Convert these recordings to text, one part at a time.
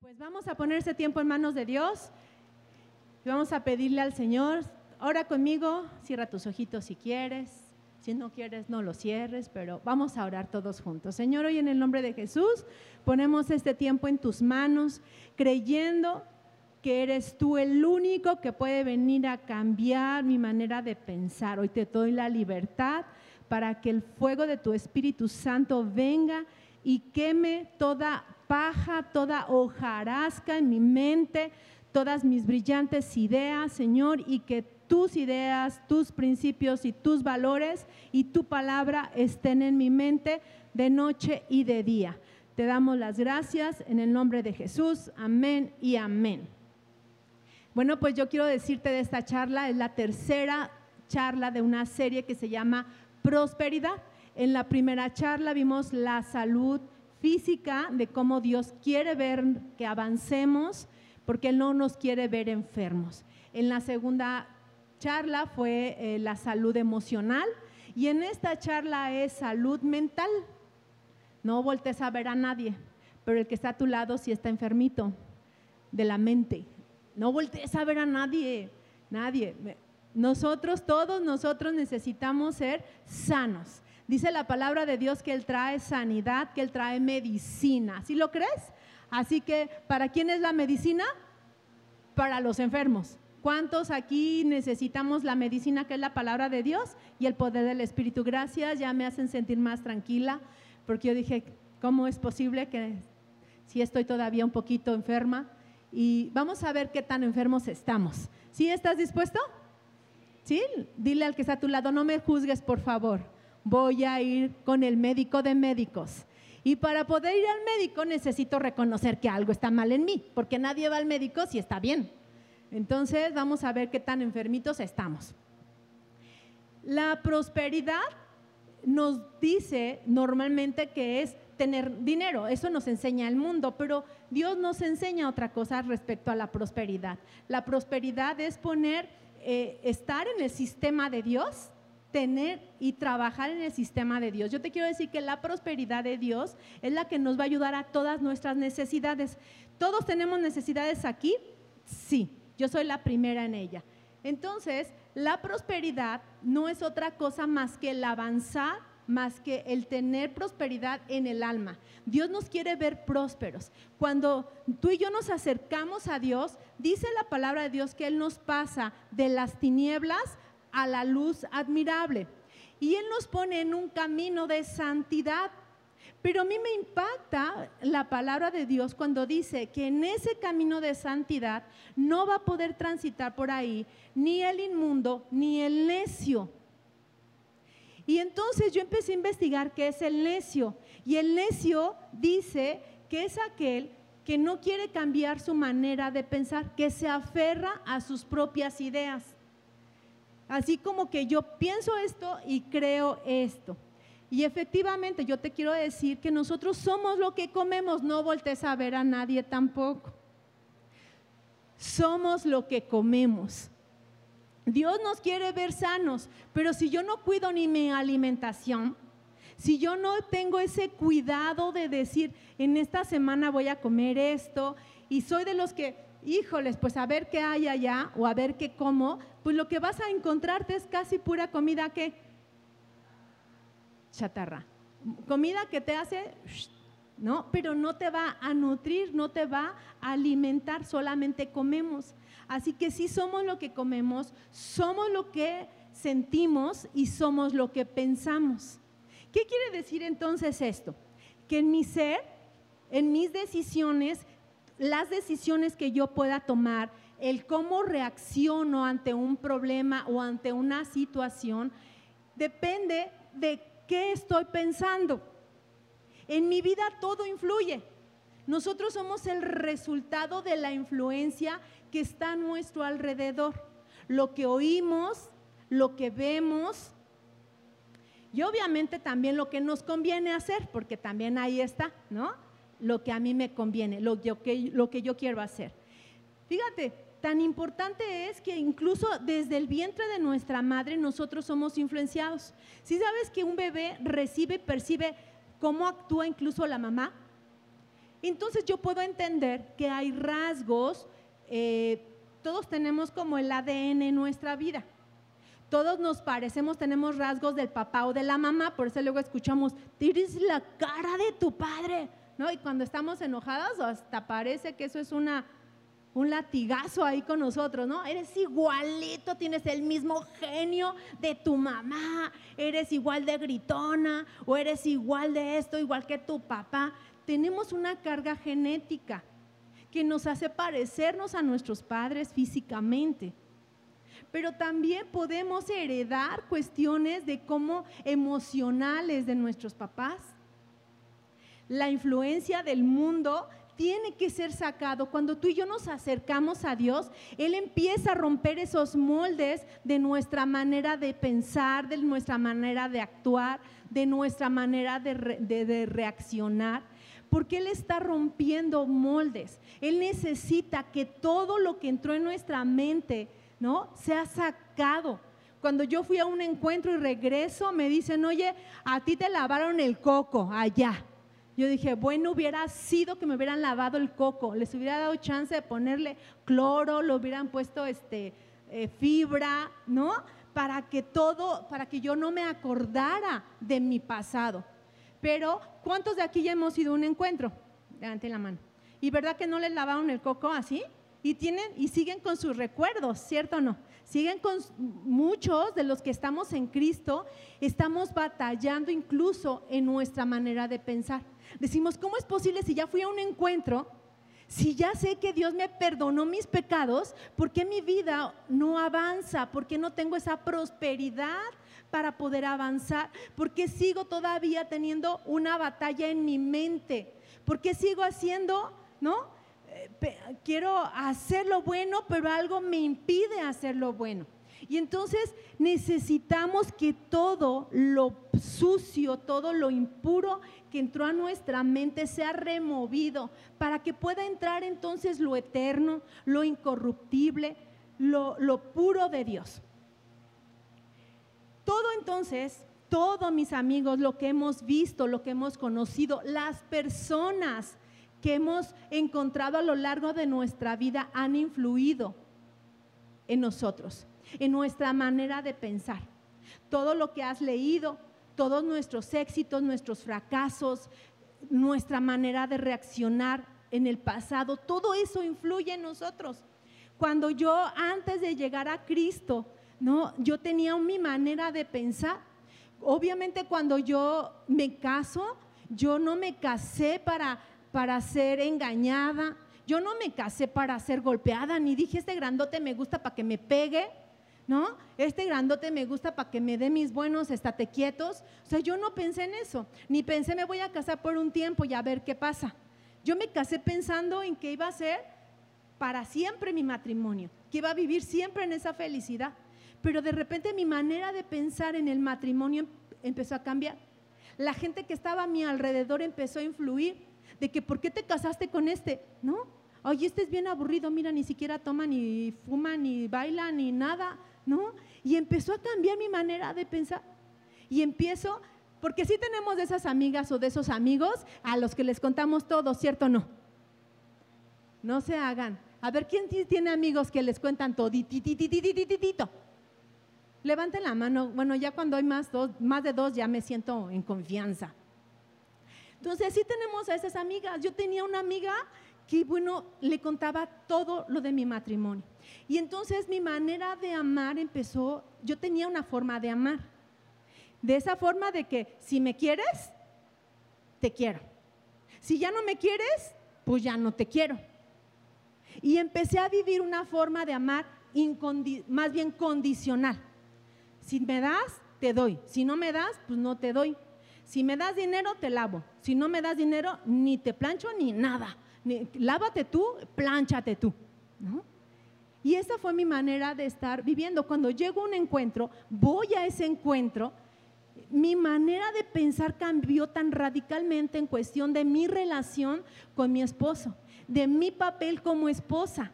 Pues vamos a poner ese tiempo en manos de Dios y vamos a pedirle al Señor, ora conmigo, cierra tus ojitos si quieres, si no quieres no lo cierres, pero vamos a orar todos juntos. Señor, hoy en el nombre de Jesús ponemos este tiempo en tus manos, creyendo que eres tú el único que puede venir a cambiar mi manera de pensar. Hoy te doy la libertad para que el fuego de tu Espíritu Santo venga y queme toda paja, toda hojarasca en mi mente, todas mis brillantes ideas, Señor, y que tus ideas, tus principios y tus valores y tu palabra estén en mi mente de noche y de día. Te damos las gracias en el nombre de Jesús. Amén y amén. Bueno, pues yo quiero decirte de esta charla, es la tercera charla de una serie que se llama Prosperidad. En la primera charla vimos la salud física de cómo Dios quiere ver que avancemos, porque Él no nos quiere ver enfermos. En la segunda charla fue eh, la salud emocional y en esta charla es salud mental. No voltees a ver a nadie, pero el que está a tu lado sí está enfermito de la mente. No voltees a ver a nadie, nadie. Nosotros, todos nosotros necesitamos ser sanos. Dice la palabra de Dios que Él trae sanidad, que Él trae medicina. ¿Sí lo crees? Así que, ¿para quién es la medicina? Para los enfermos. ¿Cuántos aquí necesitamos la medicina que es la palabra de Dios y el poder del Espíritu? Gracias, ya me hacen sentir más tranquila, porque yo dije, ¿cómo es posible que si estoy todavía un poquito enferma? Y vamos a ver qué tan enfermos estamos. ¿Sí estás dispuesto? ¿Sí? Dile al que está a tu lado, no me juzgues, por favor voy a ir con el médico de médicos. Y para poder ir al médico necesito reconocer que algo está mal en mí, porque nadie va al médico si está bien. Entonces vamos a ver qué tan enfermitos estamos. La prosperidad nos dice normalmente que es tener dinero, eso nos enseña el mundo, pero Dios nos enseña otra cosa respecto a la prosperidad. La prosperidad es poner, eh, estar en el sistema de Dios tener y trabajar en el sistema de Dios. Yo te quiero decir que la prosperidad de Dios es la que nos va a ayudar a todas nuestras necesidades. ¿Todos tenemos necesidades aquí? Sí, yo soy la primera en ella. Entonces, la prosperidad no es otra cosa más que el avanzar, más que el tener prosperidad en el alma. Dios nos quiere ver prósperos. Cuando tú y yo nos acercamos a Dios, dice la palabra de Dios que Él nos pasa de las tinieblas a la luz admirable. Y Él nos pone en un camino de santidad. Pero a mí me impacta la palabra de Dios cuando dice que en ese camino de santidad no va a poder transitar por ahí ni el inmundo ni el necio. Y entonces yo empecé a investigar qué es el necio. Y el necio dice que es aquel que no quiere cambiar su manera de pensar, que se aferra a sus propias ideas. Así como que yo pienso esto y creo esto. Y efectivamente yo te quiero decir que nosotros somos lo que comemos, no voltees a ver a nadie tampoco. Somos lo que comemos. Dios nos quiere ver sanos, pero si yo no cuido ni mi alimentación, si yo no tengo ese cuidado de decir, en esta semana voy a comer esto, y soy de los que híjoles, pues a ver qué hay allá o a ver qué como, pues lo que vas a encontrarte es casi pura comida que chatarra. Comida que te hace, ¿no? Pero no te va a nutrir, no te va a alimentar, solamente comemos. Así que si somos lo que comemos, somos lo que sentimos y somos lo que pensamos. ¿Qué quiere decir entonces esto? Que en mi ser, en mis decisiones, las decisiones que yo pueda tomar, el cómo reacciono ante un problema o ante una situación, depende de qué estoy pensando. En mi vida todo influye. Nosotros somos el resultado de la influencia que está a nuestro alrededor. Lo que oímos, lo que vemos y obviamente también lo que nos conviene hacer, porque también ahí está, ¿no? Lo que a mí me conviene, lo, que, lo que yo quiero hacer. Fíjate, tan importante es que incluso desde el vientre de nuestra madre nosotros somos influenciados. Si sabes que un bebé recibe, percibe cómo actúa incluso la mamá, entonces yo puedo entender que hay rasgos, eh, todos tenemos como el ADN en nuestra vida. Todos nos parecemos, tenemos rasgos del papá o de la mamá, por eso luego escuchamos, tienes la cara de tu padre, Y cuando estamos enojadas, hasta parece que eso es una, un latigazo ahí con nosotros, ¿no? Eres igualito, tienes el mismo genio de tu mamá, eres igual de gritona, o eres igual de esto, igual que tu papá. Tenemos una carga genética que nos hace parecernos a nuestros padres físicamente pero también podemos heredar cuestiones de cómo emocionales de nuestros papás. La influencia del mundo tiene que ser sacado. Cuando tú y yo nos acercamos a Dios, Él empieza a romper esos moldes de nuestra manera de pensar, de nuestra manera de actuar, de nuestra manera de, de reaccionar porque Él está rompiendo moldes. Él necesita que todo lo que entró en nuestra mente ¿no? Se ha sacado. Cuando yo fui a un encuentro y regreso, me dicen, oye, a ti te lavaron el coco allá. Yo dije, bueno, hubiera sido que me hubieran lavado el coco, les hubiera dado chance de ponerle cloro, lo hubieran puesto este, eh, fibra, ¿no? Para que todo, para que yo no me acordara de mi pasado. Pero, ¿cuántos de aquí ya hemos ido a un encuentro? Levante la mano. ¿Y verdad que no les lavaron el coco así? y tienen y siguen con sus recuerdos, ¿cierto o no? Siguen con muchos de los que estamos en Cristo, estamos batallando incluso en nuestra manera de pensar. Decimos, ¿cómo es posible si ya fui a un encuentro? Si ya sé que Dios me perdonó mis pecados, ¿por qué mi vida no avanza? ¿Por qué no tengo esa prosperidad para poder avanzar? ¿Por qué sigo todavía teniendo una batalla en mi mente? ¿Por qué sigo haciendo, no? quiero hacer lo bueno, pero algo me impide hacer lo bueno. Y entonces necesitamos que todo lo sucio, todo lo impuro que entró a nuestra mente sea removido para que pueda entrar entonces lo eterno, lo incorruptible, lo, lo puro de Dios. Todo entonces, todo mis amigos, lo que hemos visto, lo que hemos conocido, las personas que hemos encontrado a lo largo de nuestra vida han influido en nosotros, en nuestra manera de pensar. Todo lo que has leído, todos nuestros éxitos, nuestros fracasos, nuestra manera de reaccionar en el pasado, todo eso influye en nosotros. Cuando yo antes de llegar a Cristo, no, yo tenía mi manera de pensar. Obviamente cuando yo me caso, yo no me casé para para ser engañada. Yo no me casé para ser golpeada, ni dije, este grandote me gusta para que me pegue, ¿no? Este grandote me gusta para que me dé mis buenos estate quietos. O sea, yo no pensé en eso, ni pensé me voy a casar por un tiempo y a ver qué pasa. Yo me casé pensando en que iba a ser para siempre mi matrimonio, que iba a vivir siempre en esa felicidad. Pero de repente mi manera de pensar en el matrimonio empezó a cambiar. La gente que estaba a mi alrededor empezó a influir de que ¿por qué te casaste con este? ¿No? Oye, este es bien aburrido, mira, ni siquiera toma, ni fuma, ni baila, ni nada, ¿no? Y empezó a cambiar mi manera de pensar. Y empiezo, porque sí tenemos de esas amigas o de esos amigos a los que les contamos todo, ¿cierto o no? No se hagan. A ver, ¿quién tiene amigos que les cuentan todo? Levanten la mano. Bueno, ya cuando hay más, de dos ya me siento en confianza. Entonces, así tenemos a esas amigas. Yo tenía una amiga que, bueno, le contaba todo lo de mi matrimonio. Y entonces mi manera de amar empezó, yo tenía una forma de amar. De esa forma de que si me quieres, te quiero. Si ya no me quieres, pues ya no te quiero. Y empecé a vivir una forma de amar más bien condicional. Si me das, te doy. Si no me das, pues no te doy. Si me das dinero, te lavo. Si no me das dinero, ni te plancho ni nada. lávate tú, plánchate tú. Y esa fue mi manera de estar viviendo. Cuando llego a un encuentro, voy a ese encuentro, mi manera de pensar cambió tan radicalmente en cuestión de mi relación con mi esposo, de mi papel como esposa.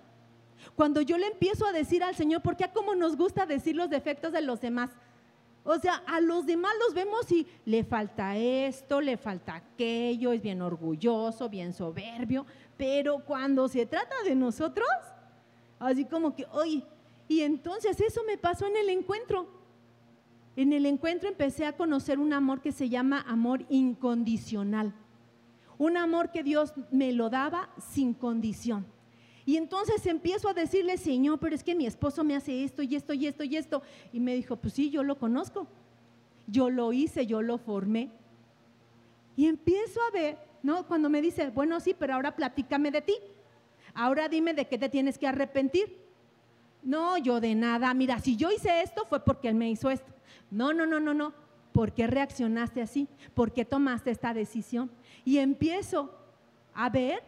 Cuando yo le empiezo a decir al Señor, porque a cómo nos gusta decir los defectos de los demás, O sea, a los demás los vemos y le falta esto, le falta aquello, es bien orgulloso, bien soberbio, pero cuando se trata de nosotros, así como que, oye, y entonces eso me pasó en el encuentro. En el encuentro empecé a conocer un amor que se llama amor incondicional. Un amor que Dios me lo daba sin condición. Y entonces empiezo a decirle, Señor, pero es que mi esposo me hace esto y esto y esto y esto. Y me dijo, pues sí, yo lo conozco. Yo lo hice, yo lo formé. Y empiezo a ver, ¿no? Cuando me dice, bueno, sí, pero ahora platícame de ti. Ahora dime de qué te tienes que arrepentir. No, yo de nada. Mira, si yo hice esto fue porque él me hizo esto. No, no, no, no, no. ¿Por qué reaccionaste así? ¿Por qué tomaste esta decisión? Y empiezo a ver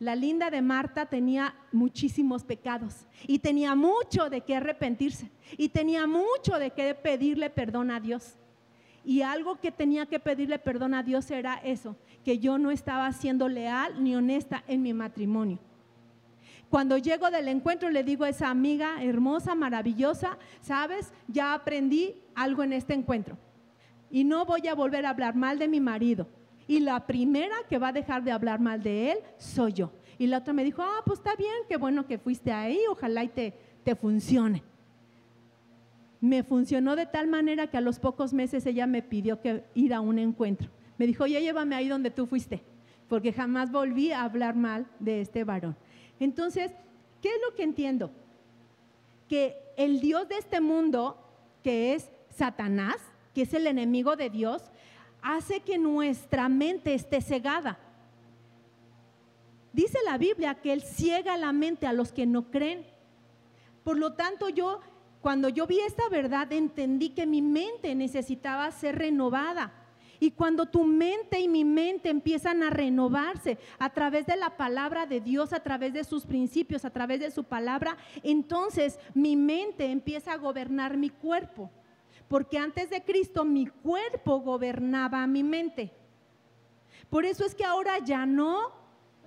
la linda de Marta tenía muchísimos pecados y tenía mucho de qué arrepentirse y tenía mucho de qué pedirle perdón a Dios. Y algo que tenía que pedirle perdón a Dios era eso, que yo no estaba siendo leal ni honesta en mi matrimonio. Cuando llego del encuentro le digo a esa amiga hermosa, maravillosa, sabes, ya aprendí algo en este encuentro y no voy a volver a hablar mal de mi marido y la primera que va a dejar de hablar mal de él soy yo. Y la otra me dijo, ah, pues está bien, qué bueno que fuiste ahí, ojalá y te, te funcione. Me funcionó de tal manera que a los pocos meses ella me pidió que ir a un encuentro. Me dijo, ya llévame ahí donde tú fuiste, porque jamás volví a hablar mal de este varón. Entonces, ¿qué es lo que entiendo? Que el Dios de este mundo, que es Satanás, que es el enemigo de Dios, hace que nuestra mente esté cegada. Dice la Biblia que Él ciega la mente a los que no creen. Por lo tanto, yo, cuando yo vi esta verdad, entendí que mi mente necesitaba ser renovada. Y cuando tu mente y mi mente empiezan a renovarse a través de la palabra de Dios, a través de sus principios, a través de su palabra, entonces mi mente empieza a gobernar mi cuerpo porque antes de Cristo mi cuerpo gobernaba mi mente. Por eso es que ahora ya no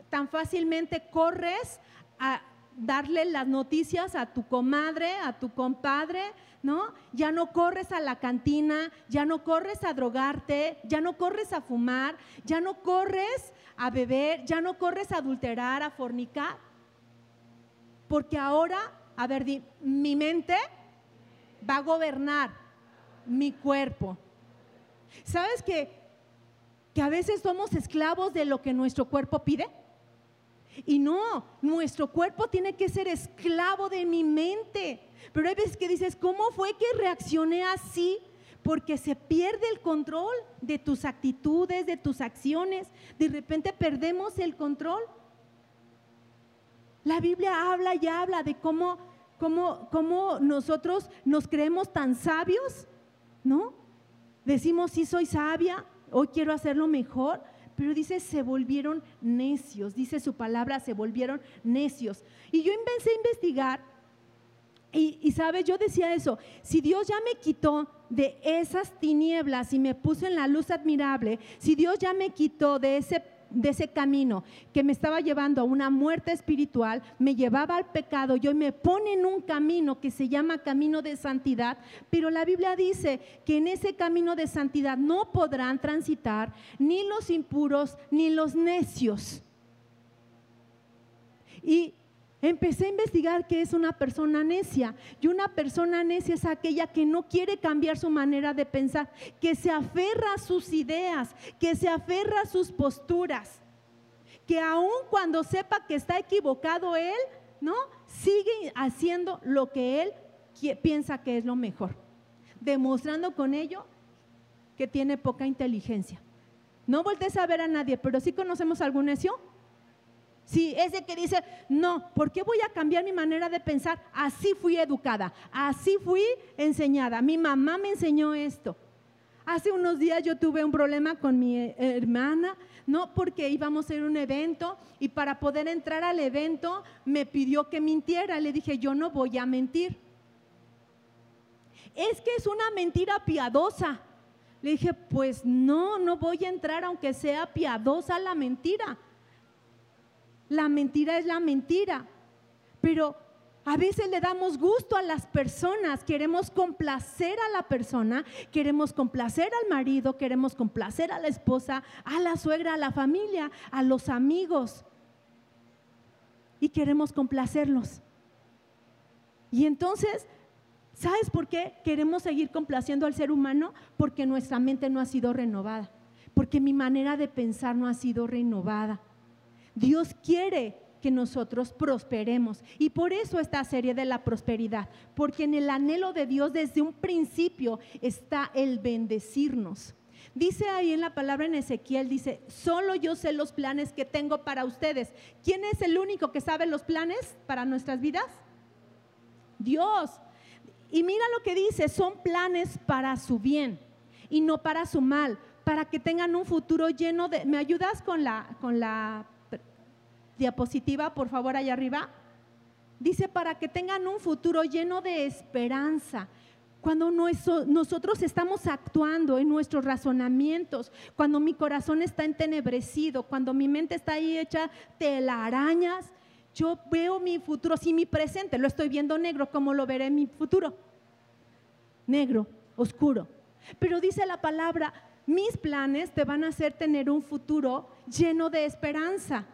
tan fácilmente corres a darle las noticias a tu comadre, a tu compadre, ¿no? Ya no corres a la cantina, ya no corres a drogarte, ya no corres a fumar, ya no corres a beber, ya no corres a adulterar, a fornicar. Porque ahora, a ver, mi mente va a gobernar mi cuerpo. ¿Sabes que, que a veces somos esclavos de lo que nuestro cuerpo pide? Y no, nuestro cuerpo tiene que ser esclavo de mi mente. Pero hay veces que dices, ¿cómo fue que reaccioné así? Porque se pierde el control de tus actitudes, de tus acciones. De repente perdemos el control. La Biblia habla y habla de cómo, cómo, cómo nosotros nos creemos tan sabios ¿no? Decimos, sí soy sabia, hoy quiero hacerlo mejor, pero dice, se volvieron necios, dice su palabra, se volvieron necios. Y yo empecé a investigar y, y sabes, yo decía eso, si Dios ya me quitó de esas tinieblas y me puso en la luz admirable, si Dios ya me quitó de ese de ese camino que me estaba llevando a una muerte espiritual, me llevaba al pecado y hoy me pone en un camino que se llama camino de santidad, pero la Biblia dice que en ese camino de santidad no podrán transitar ni los impuros ni los necios. Y Empecé a investigar qué es una persona necia. Y una persona necia es aquella que no quiere cambiar su manera de pensar, que se aferra a sus ideas, que se aferra a sus posturas, que aun cuando sepa que está equivocado él, ¿no? Sigue haciendo lo que él piensa que es lo mejor, demostrando con ello que tiene poca inteligencia. No voltees a ver a nadie, pero sí conocemos a algún necio. Sí, ese que dice, no, ¿por qué voy a cambiar mi manera de pensar? Así fui educada, así fui enseñada. Mi mamá me enseñó esto. Hace unos días yo tuve un problema con mi eh, hermana, no porque íbamos a ir a un evento y para poder entrar al evento me pidió que mintiera. Le dije, yo no voy a mentir. Es que es una mentira piadosa. Le dije, pues no, no voy a entrar aunque sea piadosa la mentira la mentira es la mentira. Pero A veces le damos gusto a las personas, queremos complacer a la persona, queremos complacer al marido, queremos complacer a la esposa, a la suegra, a la familia, a los amigos. Y queremos complacerlos. Y entonces, ¿sabes por qué queremos seguir complaciendo al ser humano? Porque nuestra mente no ha sido renovada, porque mi manera de pensar no ha sido renovada. Dios quiere que nosotros prosperemos. Y por eso esta serie de la prosperidad, porque en el anhelo de Dios desde un principio está el bendecirnos. Dice ahí en la palabra en Ezequiel, dice, solo yo sé los planes que tengo para ustedes. ¿Quién es el único que sabe los planes para nuestras vidas? Dios. Y mira lo que dice, son planes para su bien y no para su mal, para que tengan un futuro lleno de... ¿Me ayudas con la, con la diapositiva, por favor, allá arriba. Dice, para que tengan un futuro lleno de esperanza. Cuando nosotros estamos actuando en nuestros razonamientos, cuando mi corazón está entenebrecido, cuando mi mente está ahí hecha telarañas, yo veo mi futuro, si mi presente lo estoy viendo negro, ¿cómo lo veré mi futuro? Negro, oscuro. Pero dice la palabra, mis planes te van a hacer tener un futuro lleno de esperanza.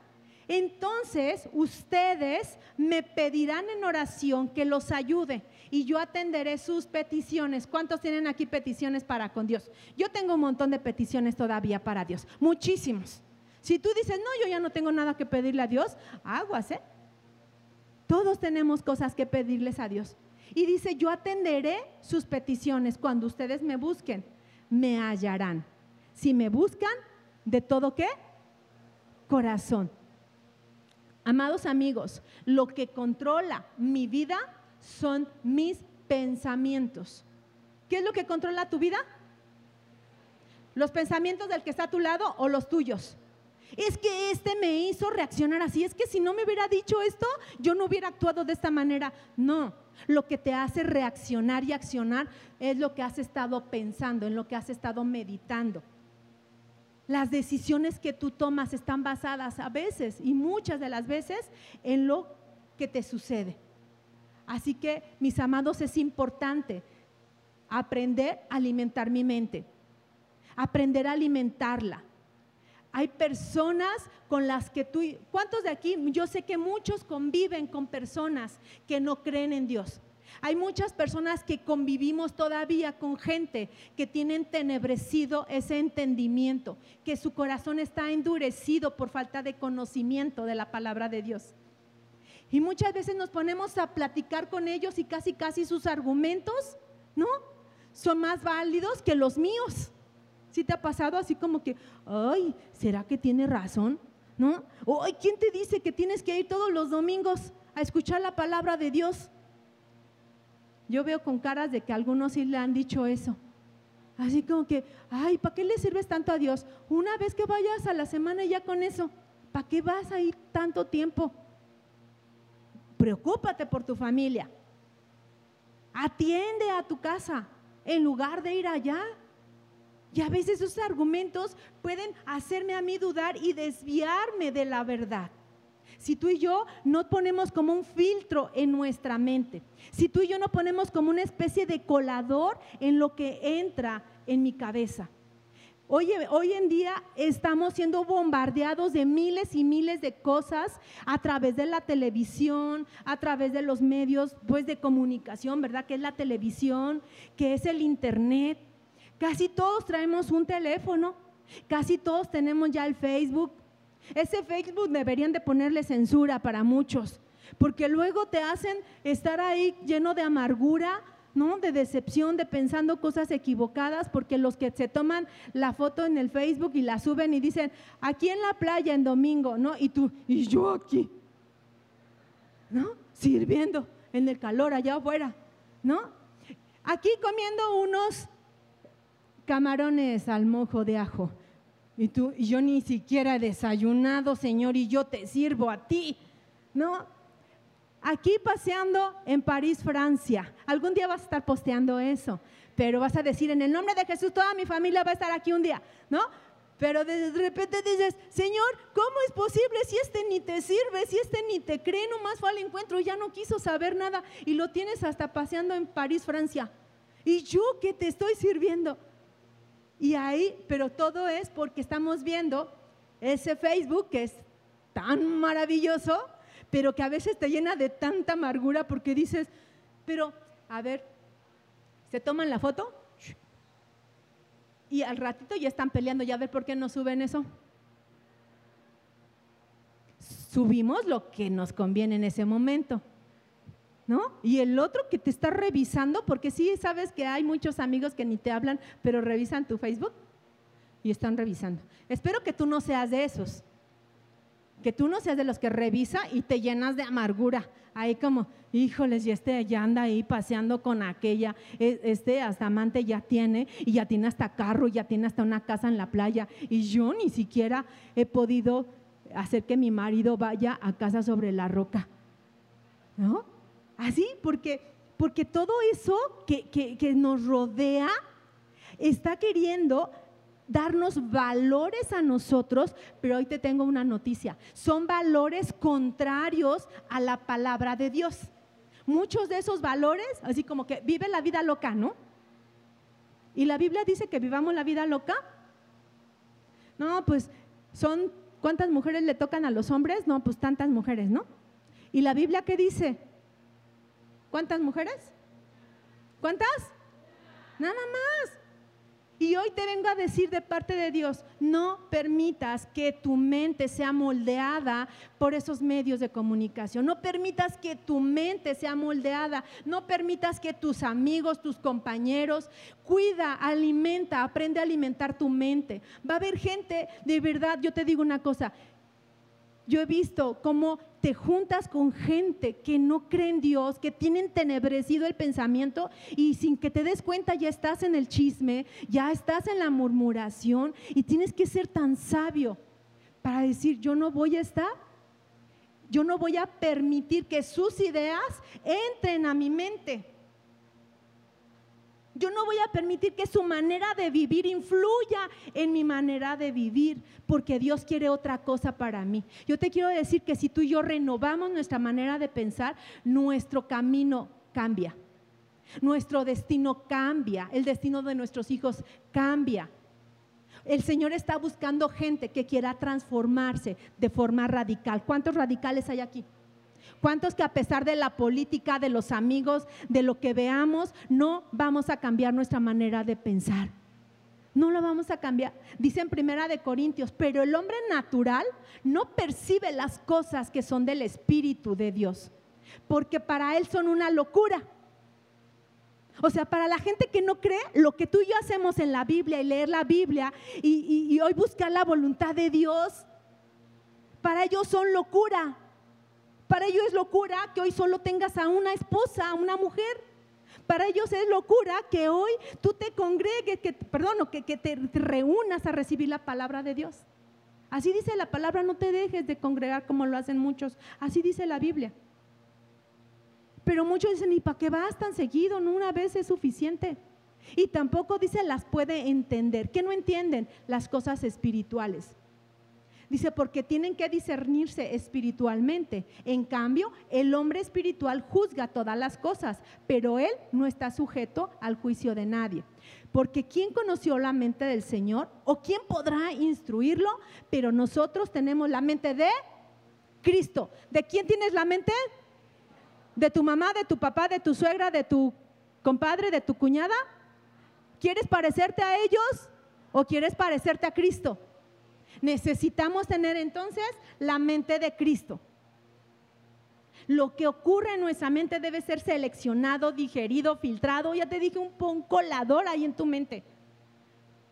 Entonces ustedes me pedirán en oración que los ayude y yo atenderé sus peticiones. ¿Cuántos tienen aquí peticiones para con Dios? Yo tengo un montón de peticiones todavía para Dios, muchísimos. Si tú dices, no, yo ya no tengo nada que pedirle a Dios, aguas, ¿eh? Todos tenemos cosas que pedirles a Dios. Y dice, yo atenderé sus peticiones cuando ustedes me busquen, me hallarán. Si me buscan, ¿de todo qué? Corazón. Amados amigos, lo que controla mi vida son mis pensamientos. ¿Qué es lo que controla tu vida? ¿Los pensamientos del que está a tu lado o los tuyos? Es que este me hizo reaccionar así. Es que si no me hubiera dicho esto, yo no hubiera actuado de esta manera. No, lo que te hace reaccionar y accionar es lo que has estado pensando, en lo que has estado meditando. Las decisiones que tú tomas están basadas a veces y muchas de las veces en lo que te sucede. Así que, mis amados, es importante aprender a alimentar mi mente, aprender a alimentarla. Hay personas con las que tú, ¿cuántos de aquí? Yo sé que muchos conviven con personas que no creen en Dios. Hay muchas personas que convivimos todavía con gente que tienen tenebrecido ese entendimiento, que su corazón está endurecido por falta de conocimiento de la palabra de Dios. Y muchas veces nos ponemos a platicar con ellos y casi casi sus argumentos, ¿no? Son más válidos que los míos. Si te ha pasado así como que, ay, ¿será que tiene razón? ¿No? O, ay, ¿quién te dice que tienes que ir todos los domingos a escuchar la palabra de Dios? Yo veo con caras de que algunos sí le han dicho eso. Así como que, ay, ¿para qué le sirves tanto a Dios? Una vez que vayas a la semana ya con eso, ¿para qué vas a ir tanto tiempo? Preocúpate por tu familia. Atiende a tu casa en lugar de ir allá. Y a veces esos argumentos pueden hacerme a mí dudar y desviarme de la verdad. Si tú y yo no ponemos como un filtro en nuestra mente, si tú y yo no ponemos como una especie de colador en lo que entra en mi cabeza. Hoy, hoy, en día estamos siendo bombardeados de miles y miles de cosas a través de la televisión, a través de los medios pues, de comunicación, ¿verdad? Que es la televisión, que es el internet. Casi todos traemos un teléfono, casi todos tenemos ya el Facebook, ese Facebook deberían de ponerle censura para muchos, porque luego te hacen estar ahí lleno de amargura, ¿no? De decepción, de pensando cosas equivocadas, porque los que se toman la foto en el Facebook y la suben y dicen, aquí en la playa en domingo, ¿no? Y tú, y yo aquí, ¿no? Sirviendo en el calor allá afuera, ¿no? Aquí comiendo unos camarones al mojo de ajo. Y tú, y yo ni siquiera he desayunado, Señor, y yo te sirvo a ti, ¿no? Aquí paseando en París, Francia. Algún día vas a estar posteando eso, pero vas a decir, en el nombre de Jesús, toda mi familia va a estar aquí un día, ¿no? Pero de repente dices, Señor, ¿cómo es posible si este ni te sirve, si este ni te cree, nomás fue al encuentro, ya no quiso saber nada y lo tienes hasta paseando en París, Francia? Y yo que te estoy sirviendo. Y ahí, pero todo es porque estamos viendo ese Facebook que es tan maravilloso, pero que a veces te llena de tanta amargura porque dices, pero, a ver, ¿se toman la foto? Y al ratito ya están peleando, ya a ver por qué no suben eso. Subimos lo que nos conviene en ese momento. ¿No? Y el otro que te está revisando, porque sí sabes que hay muchos amigos que ni te hablan, pero revisan tu Facebook y están revisando. Espero que tú no seas de esos que tú no seas de los que revisa y te llenas de amargura. Ahí como, híjoles, y este ya anda ahí paseando con aquella, e, este hasta amante ya tiene, y ya tiene hasta carro, ya tiene hasta una casa en la playa, y yo ni siquiera he podido hacer que mi marido vaya a casa sobre la roca. ¿No? Así, porque, porque todo eso que, que nos rodea está queriendo darnos valores a nosotros, pero hoy te tengo una noticia. Son valores contrarios a la palabra de Dios. Muchos de esos valores, así como que vive la vida loca, ¿no? ¿Y la Biblia dice que vivamos la vida loca? No, pues son, ¿cuántas mujeres le tocan a los hombres? No, pues tantas mujeres, ¿no? ¿Y la Biblia qué dice? ¿Cuántas mujeres? ¿Cuántas? Nada más. Y hoy te vengo a decir de parte de Dios, no permitas que tu mente sea moldeada por esos medios de comunicación. No permitas que tu mente sea moldeada. No permitas que tus amigos, tus compañeros, cuida, alimenta, aprende a alimentar tu mente. Va a haber gente, de verdad, yo te digo una cosa, yo he visto cómo te juntas con gente que no cree en Dios, que tienen tenebrecido el pensamiento y sin que te des cuenta ya estás en el chisme, ya estás en la murmuración y tienes que ser tan sabio para decir, yo no voy a estar, yo no voy a permitir que sus ideas entren a mi mente. Yo no voy a permitir que su manera de vivir influya en mi manera de vivir, porque Dios quiere otra cosa para mí. Yo te quiero decir que si tú y yo renovamos nuestra manera de pensar, nuestro camino cambia. Nuestro destino cambia, el destino de nuestros hijos cambia. El Señor está buscando gente que quiera transformarse de forma radical. ¿Cuántos radicales hay aquí? ¿Cuántos que a pesar de la política, de los amigos, de lo que veamos, no vamos a cambiar nuestra manera de pensar? No lo vamos a cambiar. Dice en Primera de Corintios, pero el hombre natural no percibe las cosas que son del Espíritu de Dios, porque para él son una locura. O sea, para la gente que no cree, lo que tú y yo hacemos en la Biblia y leer la Biblia y, y hoy buscar la voluntad de Dios, para ellos son locura. Para ellos es locura que hoy solo tengas a una esposa, a una mujer. Para ellos es locura que hoy tú te congregues, que, perdón, que, que te reúnas a recibir la palabra de Dios. Así dice la palabra, no te dejes de congregar como lo hacen muchos. Así dice la Biblia. Pero muchos dicen, ¿y para qué vas tan seguido? No una vez es suficiente. Y tampoco dice las puede entender. ¿Qué no entienden? Las cosas espirituales. Dice, porque tienen que discernirse espiritualmente. En cambio, el hombre espiritual juzga todas las cosas, pero él no está sujeto al juicio de nadie. Porque ¿quién conoció la mente del Señor? ¿O quién podrá instruirlo? Pero nosotros tenemos la mente de Cristo. ¿De quién tienes la mente? ¿De tu mamá, de tu papá, de tu suegra, de tu compadre, de tu cuñada? ¿Quieres parecerte a ellos o quieres parecerte a Cristo? Necesitamos tener entonces la mente de Cristo. Lo que ocurre en nuestra mente debe ser seleccionado, digerido, filtrado. Ya te dije un, un colador ahí en tu mente.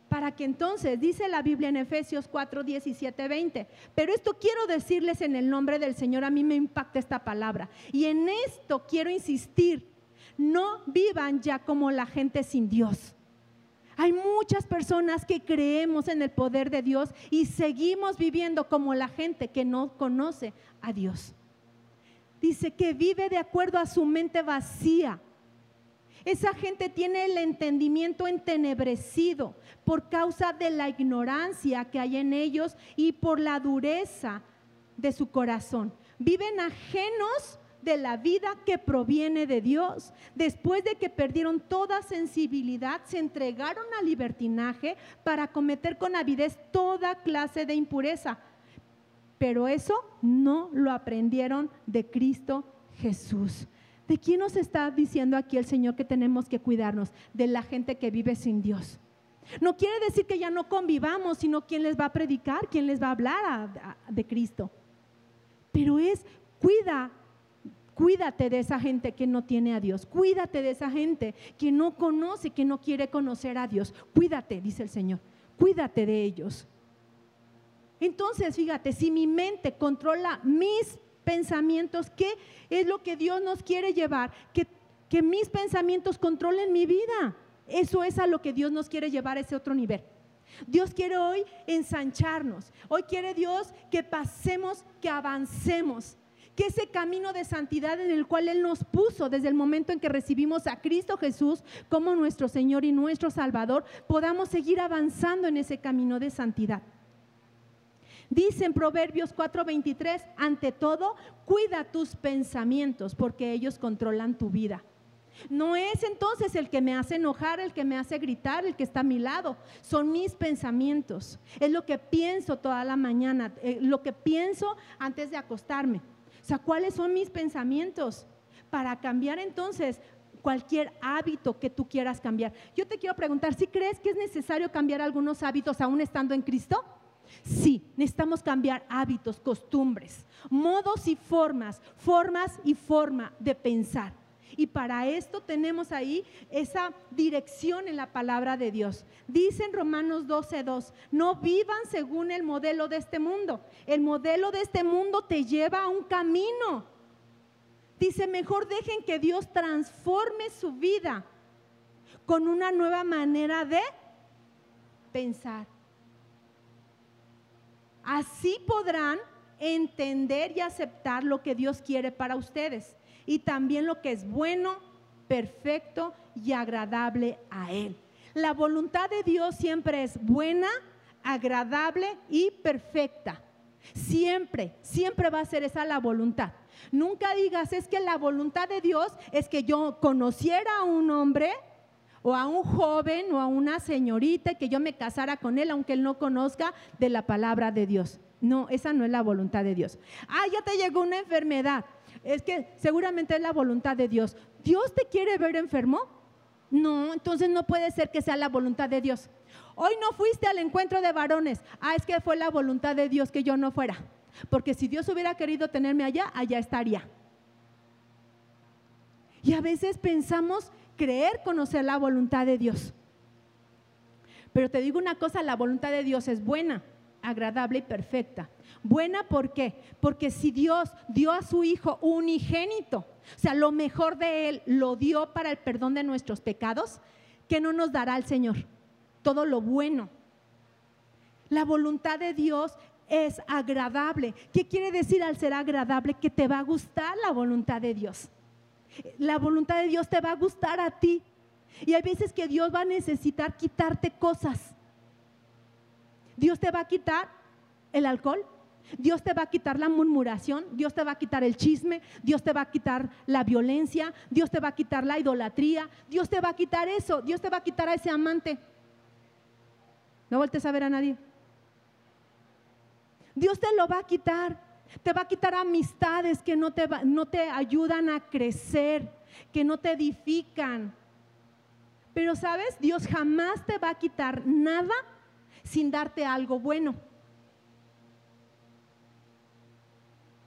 Para que entonces, dice la Biblia en Efesios 4, 17, 20. Pero esto quiero decirles en el nombre del Señor. A mí me impacta esta palabra. Y en esto quiero insistir. No vivan ya como la gente sin Dios. Hay muchas personas que creemos en el poder de Dios y seguimos viviendo como la gente que no conoce a Dios. Dice que vive de acuerdo a su mente vacía. Esa gente tiene el entendimiento entenebrecido por causa de la ignorancia que hay en ellos y por la dureza de su corazón. Viven ajenos de la vida que proviene de Dios. Después de que perdieron toda sensibilidad, se entregaron al libertinaje para cometer con avidez toda clase de impureza. Pero eso no lo aprendieron de Cristo Jesús. ¿De quién nos está diciendo aquí el Señor que tenemos que cuidarnos? De la gente que vive sin Dios. No quiere decir que ya no convivamos, sino quién les va a predicar, quién les va a hablar de Cristo. Pero es, cuida, cuídate de esa gente que no tiene a Dios. Cuídate de esa gente que no conoce, que no quiere conocer a Dios. Cuídate, dice el Señor. Cuídate de ellos. Entonces, fíjate, si mi mente controla mis pensamientos, ¿qué es lo que Dios nos quiere llevar? Que, que mis pensamientos controlen mi vida. Eso es a lo que Dios nos quiere llevar a ese otro nivel. Dios quiere hoy ensancharnos. Hoy quiere Dios que pasemos, que avancemos. Que ese camino de santidad en el cual Él nos puso desde el momento en que recibimos a Cristo Jesús como nuestro Señor y nuestro Salvador, podamos seguir avanzando en ese camino de santidad. Dice en Proverbios 4:23, ante todo, cuida tus pensamientos porque ellos controlan tu vida. No es entonces el que me hace enojar, el que me hace gritar, el que está a mi lado. Son mis pensamientos. Es lo que pienso toda la mañana, eh, lo que pienso antes de acostarme. O sea, ¿cuáles son mis pensamientos? Para cambiar entonces cualquier hábito que tú quieras cambiar. Yo te quiero preguntar, ¿si crees que es necesario cambiar algunos hábitos aún estando en Cristo? Sí, necesitamos cambiar hábitos, costumbres, modos y formas, formas y forma de pensar. Y para esto tenemos ahí esa dirección en la palabra de Dios. Dice en Romanos 12:2, no vivan según el modelo de este mundo. El modelo de este mundo te lleva a un camino. Dice, mejor dejen que Dios transforme su vida con una nueva manera de pensar. Así podrán entender y aceptar lo que Dios quiere para ustedes y también lo que es bueno, perfecto y agradable a Él. La voluntad de Dios siempre es buena, agradable y perfecta. Siempre, siempre va a ser esa la voluntad. Nunca digas, es que la voluntad de Dios es que yo conociera a un hombre o a un joven o a una señorita que yo me casara con él, aunque él no conozca de la palabra de Dios. No, esa no es la voluntad de Dios. Ah, ya te llegó una enfermedad. Es que seguramente es la voluntad de Dios. ¿Dios te quiere ver enfermo? No, entonces no puede ser que sea la voluntad de Dios. Hoy no fuiste al encuentro de varones. Ah, es que fue la voluntad de Dios que yo no fuera. Porque si Dios hubiera querido tenerme allá, allá estaría. Y a veces pensamos creer conocer la voluntad de Dios. Pero te digo una cosa, la voluntad de Dios es buena, agradable y perfecta. Buena, ¿por qué? Porque si Dios dio a su Hijo unigénito, o sea, lo mejor de Él lo dio para el perdón de nuestros pecados, ¿qué no nos dará el Señor? Todo lo bueno. La voluntad de Dios es agradable. ¿Qué quiere decir al ser agradable? Que te va a gustar la voluntad de Dios la voluntad de Dios te va a gustar a ti. Y hay veces que Dios va a necesitar quitarte cosas. Dios te va a quitar el alcohol, Dios te va a quitar la murmuración, Dios te va a quitar el chisme, Dios te va a quitar la violencia, Dios te va a quitar la idolatría, Dios te va a quitar eso, Dios te va a quitar a ese amante. No voltees a ver a nadie. Dios te lo va a quitar. Te va a quitar amistades que no te, no te ayudan a crecer, que no te edifican. Pero sabes, Dios jamás te va a quitar nada sin darte algo bueno.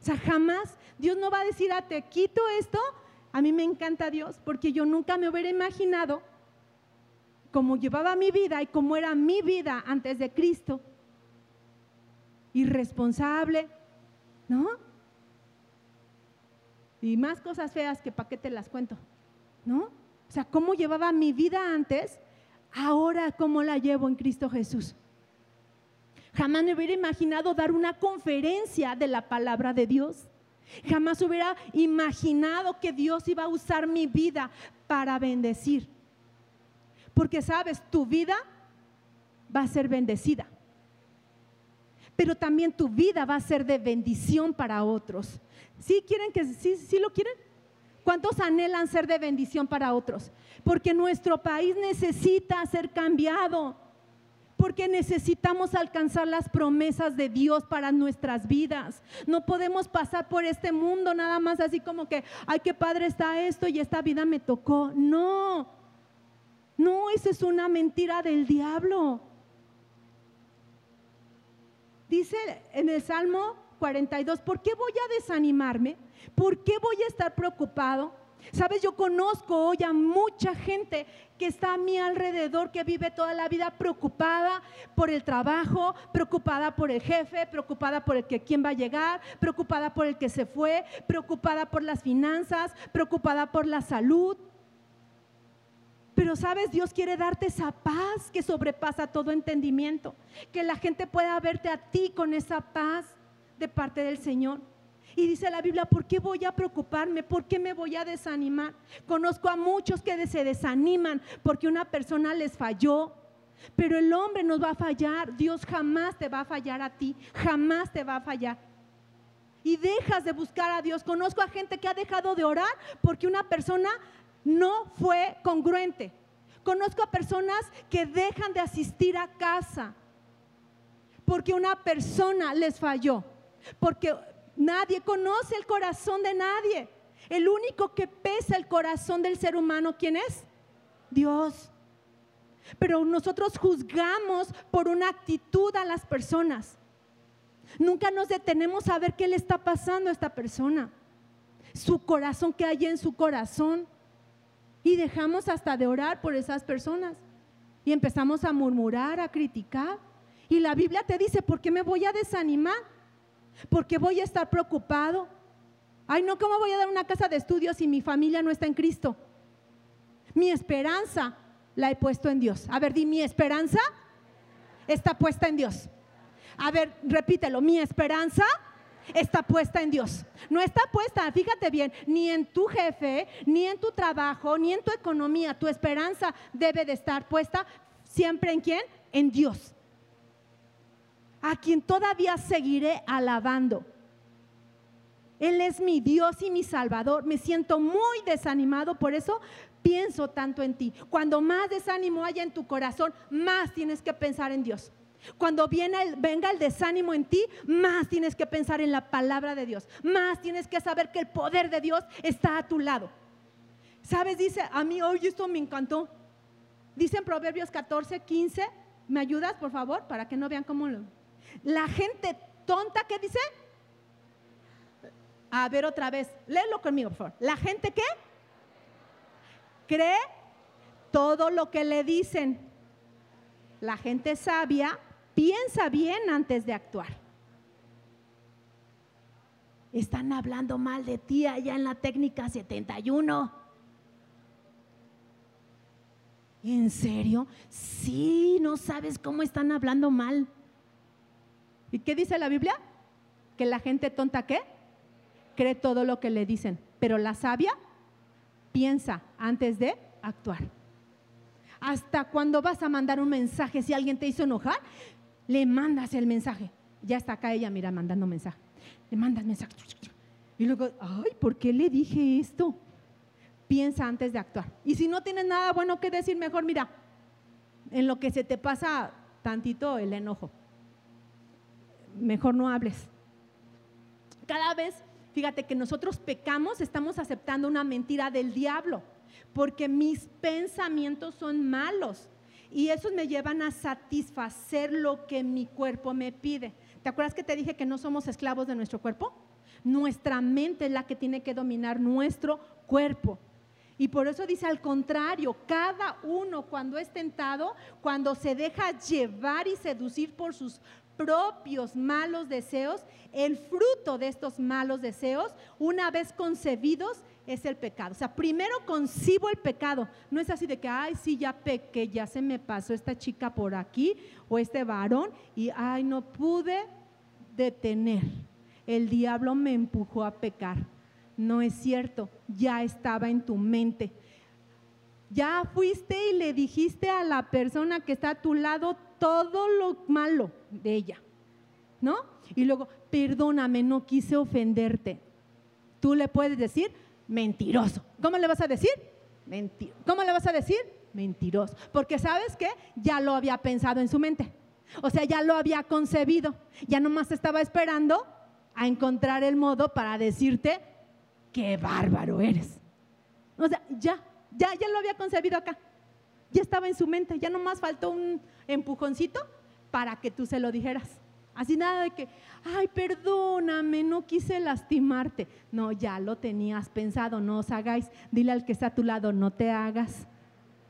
O sea, jamás Dios no va a decir, ah, te quito esto. A mí me encanta Dios porque yo nunca me hubiera imaginado cómo llevaba mi vida y cómo era mi vida antes de Cristo. Irresponsable, ¿no? Y más cosas feas que para qué te las cuento, ¿no? O sea, cómo llevaba mi vida antes, ahora cómo la llevo en Cristo Jesús. Jamás me hubiera imaginado dar una conferencia de la palabra de Dios. Jamás hubiera imaginado que Dios iba a usar mi vida para bendecir. Porque sabes, tu vida va a ser bendecida. Pero también tu vida va a ser de bendición para otros. ¿Sí quieren que sí, sí lo quieren? ¿Cuántos anhelan ser de bendición para otros? Porque nuestro país necesita ser cambiado porque necesitamos alcanzar las promesas de Dios para nuestras vidas. No podemos pasar por este mundo nada más así como que, ay, qué padre está esto y esta vida me tocó. No, no, eso es una mentira del diablo. Dice en el Salmo 42, ¿por qué voy a desanimarme? ¿Por qué voy a estar preocupado? Sabes, yo conozco hoy a mucha gente que está a mi alrededor, que vive toda la vida preocupada por el trabajo, preocupada por el jefe, preocupada por el que quién va a llegar, preocupada por el que se fue, preocupada por las finanzas, preocupada por la salud. Pero sabes, Dios quiere darte esa paz que sobrepasa todo entendimiento, que la gente pueda verte a ti con esa paz de parte del Señor. Y dice la Biblia, ¿por qué voy a preocuparme? ¿Por qué me voy a desanimar? Conozco a muchos que se desaniman porque una persona les falló. Pero el hombre nos va a fallar. Dios jamás te va a fallar a ti. Jamás te va a fallar. Y dejas de buscar a Dios. Conozco a gente que ha dejado de orar porque una persona no fue congruente. Conozco a personas que dejan de asistir a casa porque una persona les falló. Porque Nadie conoce el corazón de nadie. El único que pesa el corazón del ser humano, ¿quién es? Dios. Pero nosotros juzgamos por una actitud a las personas. Nunca nos detenemos a ver qué le está pasando a esta persona. Su corazón, qué hay en su corazón. Y dejamos hasta de orar por esas personas. Y empezamos a murmurar, a criticar. Y la Biblia te dice, ¿por qué me voy a desanimar? Porque voy a estar preocupado. Ay, no, ¿cómo voy a dar una casa de estudios si mi familia no está en Cristo? Mi esperanza la he puesto en Dios. A ver, di, mi esperanza está puesta en Dios. A ver, repítelo, mi esperanza está puesta en Dios. No está puesta, fíjate bien, ni en tu jefe, ni en tu trabajo, ni en tu economía. Tu esperanza debe de estar puesta siempre en quién? En Dios a quien todavía seguiré alabando. Él es mi Dios y mi Salvador. Me siento muy desanimado, por eso pienso tanto en ti. Cuando más desánimo haya en tu corazón, más tienes que pensar en Dios. Cuando venga el desánimo en ti, más tienes que pensar en la palabra de Dios. Más tienes que saber que el poder de Dios está a tu lado. ¿Sabes? Dice, a mí hoy esto me encantó. Dice en Proverbios 14, 15, ¿me ayudas por favor? Para que no vean cómo lo... La gente tonta, ¿qué dice? A ver otra vez, léelo conmigo, por favor. La gente qué? Cree todo lo que le dicen. La gente sabia piensa bien antes de actuar. Están hablando mal de ti allá en la técnica 71. ¿En serio? Sí, no sabes cómo están hablando mal. ¿Y qué dice la Biblia? Que la gente tonta qué? Cree todo lo que le dicen, pero la sabia piensa antes de actuar. Hasta cuando vas a mandar un mensaje, si alguien te hizo enojar, le mandas el mensaje. Ya está acá ella, mira, mandando mensaje. Le mandas mensaje. Y luego, ay, ¿por qué le dije esto? Piensa antes de actuar. Y si no tienes nada bueno que decir, mejor mira, en lo que se te pasa tantito el enojo mejor no hables. Cada vez, fíjate que nosotros pecamos, estamos aceptando una mentira del diablo, porque mis pensamientos son malos y esos me llevan a satisfacer lo que mi cuerpo me pide. ¿Te acuerdas que te dije que no somos esclavos de nuestro cuerpo? Nuestra mente es la que tiene que dominar nuestro cuerpo. Y por eso dice al contrario, cada uno cuando es tentado, cuando se deja llevar y seducir por sus propios malos deseos, el fruto de estos malos deseos, una vez concebidos, es el pecado. O sea, primero concibo el pecado. No es así de que, ay, sí, ya pequé, ya se me pasó esta chica por aquí o este varón y, ay, no pude detener. el diablo me empujó a pecar. No es cierto, ya estaba en tu mente. Ya fuiste y le dijiste a la persona que está a tu lado todo lo malo de ella, ¿no? Y luego, perdóname, no quise ofenderte. Tú le puedes decir, mentiroso. ¿Cómo le vas a decir? Mentir. ¿Cómo le vas a decir? Mentiroso. Porque sabes que ya lo había pensado en su mente. O sea, ya lo había concebido. Ya nomás estaba esperando a encontrar el modo para decirte, qué bárbaro eres. O sea, ya, ya, ya lo había concebido acá. Ya estaba en su mente, ya nomás faltó un empujoncito para que tú se lo dijeras. Así nada de que, ay, perdóname, no quise lastimarte. No, ya lo tenías pensado, no os hagáis. Dile al que está a tu lado, no te hagas,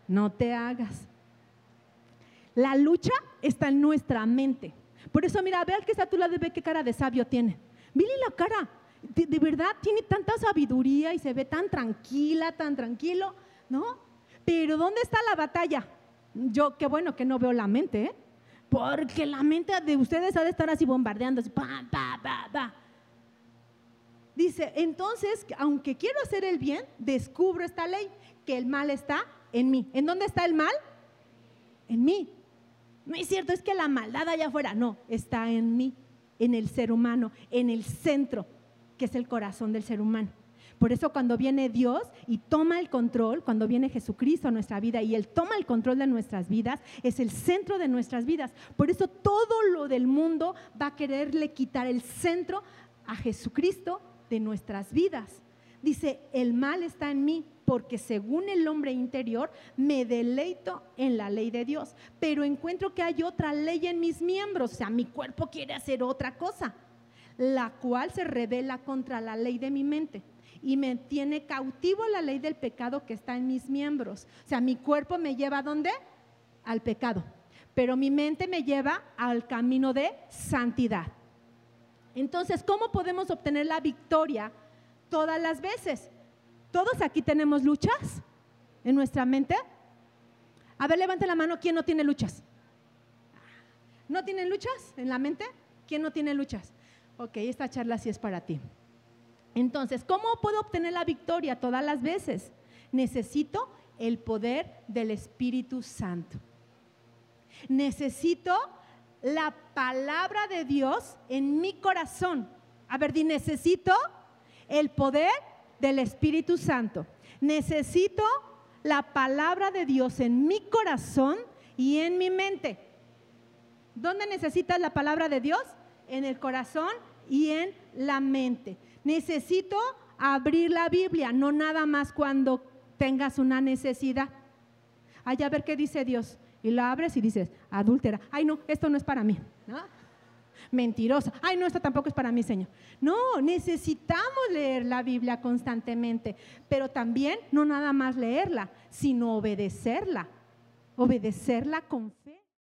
no te hagas. La lucha está en nuestra mente. Por eso, mira, ve al que está a tu lado y ve qué cara de sabio tiene. Mire la cara, de, verdad tiene tanta sabiduría y se ve tan tranquila, tan tranquilo, ¿no? Pero ¿dónde está la batalla? Yo, qué bueno que no veo la mente, ¿eh? Porque la mente de ustedes ha de estar así bombardeando, así, pa, pa, pa, pa. Dice, entonces, aunque quiero hacer el bien, descubro esta ley, que el mal está en mí. ¿En dónde está el mal? En mí. No es cierto, es que la maldad allá afuera, no, está en mí, en el ser humano, en el centro que es el corazón del ser humano. Por eso cuando viene Dios y toma el control, cuando viene Jesucristo a nuestra vida y Él toma el control de nuestras vidas, es el centro de nuestras vidas. Por eso todo lo del mundo va a quererle quitar el centro a Jesucristo de nuestras vidas. Dice, el mal está en mí porque según el hombre interior me deleito en la ley de Dios, pero encuentro que hay otra ley en mis miembros, o sea, mi cuerpo quiere hacer otra cosa la cual se revela contra la ley de mi mente y me tiene cautivo la ley del pecado que está en mis miembros. O sea, mi cuerpo me lleva a dónde? Al pecado, pero mi mente me lleva al camino de santidad. Entonces, ¿cómo podemos obtener la victoria todas las veces? ¿Todos aquí tenemos luchas en nuestra mente? A ver, levante la mano, ¿quién no tiene luchas? ¿No tienen luchas en la mente? ¿Quién no tiene luchas? Ok, esta charla sí es para ti. Entonces, ¿cómo puedo obtener la victoria todas las veces? Necesito el poder del Espíritu Santo. Necesito la palabra de Dios en mi corazón. A ver, necesito el poder del Espíritu Santo. Necesito la palabra de Dios en mi corazón y en mi mente. ¿Dónde necesitas la palabra de Dios? En el corazón y en la mente. Necesito abrir la Biblia, no nada más cuando tengas una necesidad. Ay, a ver qué dice Dios. Y la abres y dices, adúltera. Ay, no, esto no es para mí. Mentirosa. Ay, no, esto tampoco es para mí, Señor. No, necesitamos leer la Biblia constantemente, pero también no nada más leerla, sino obedecerla. Obedecerla con fe.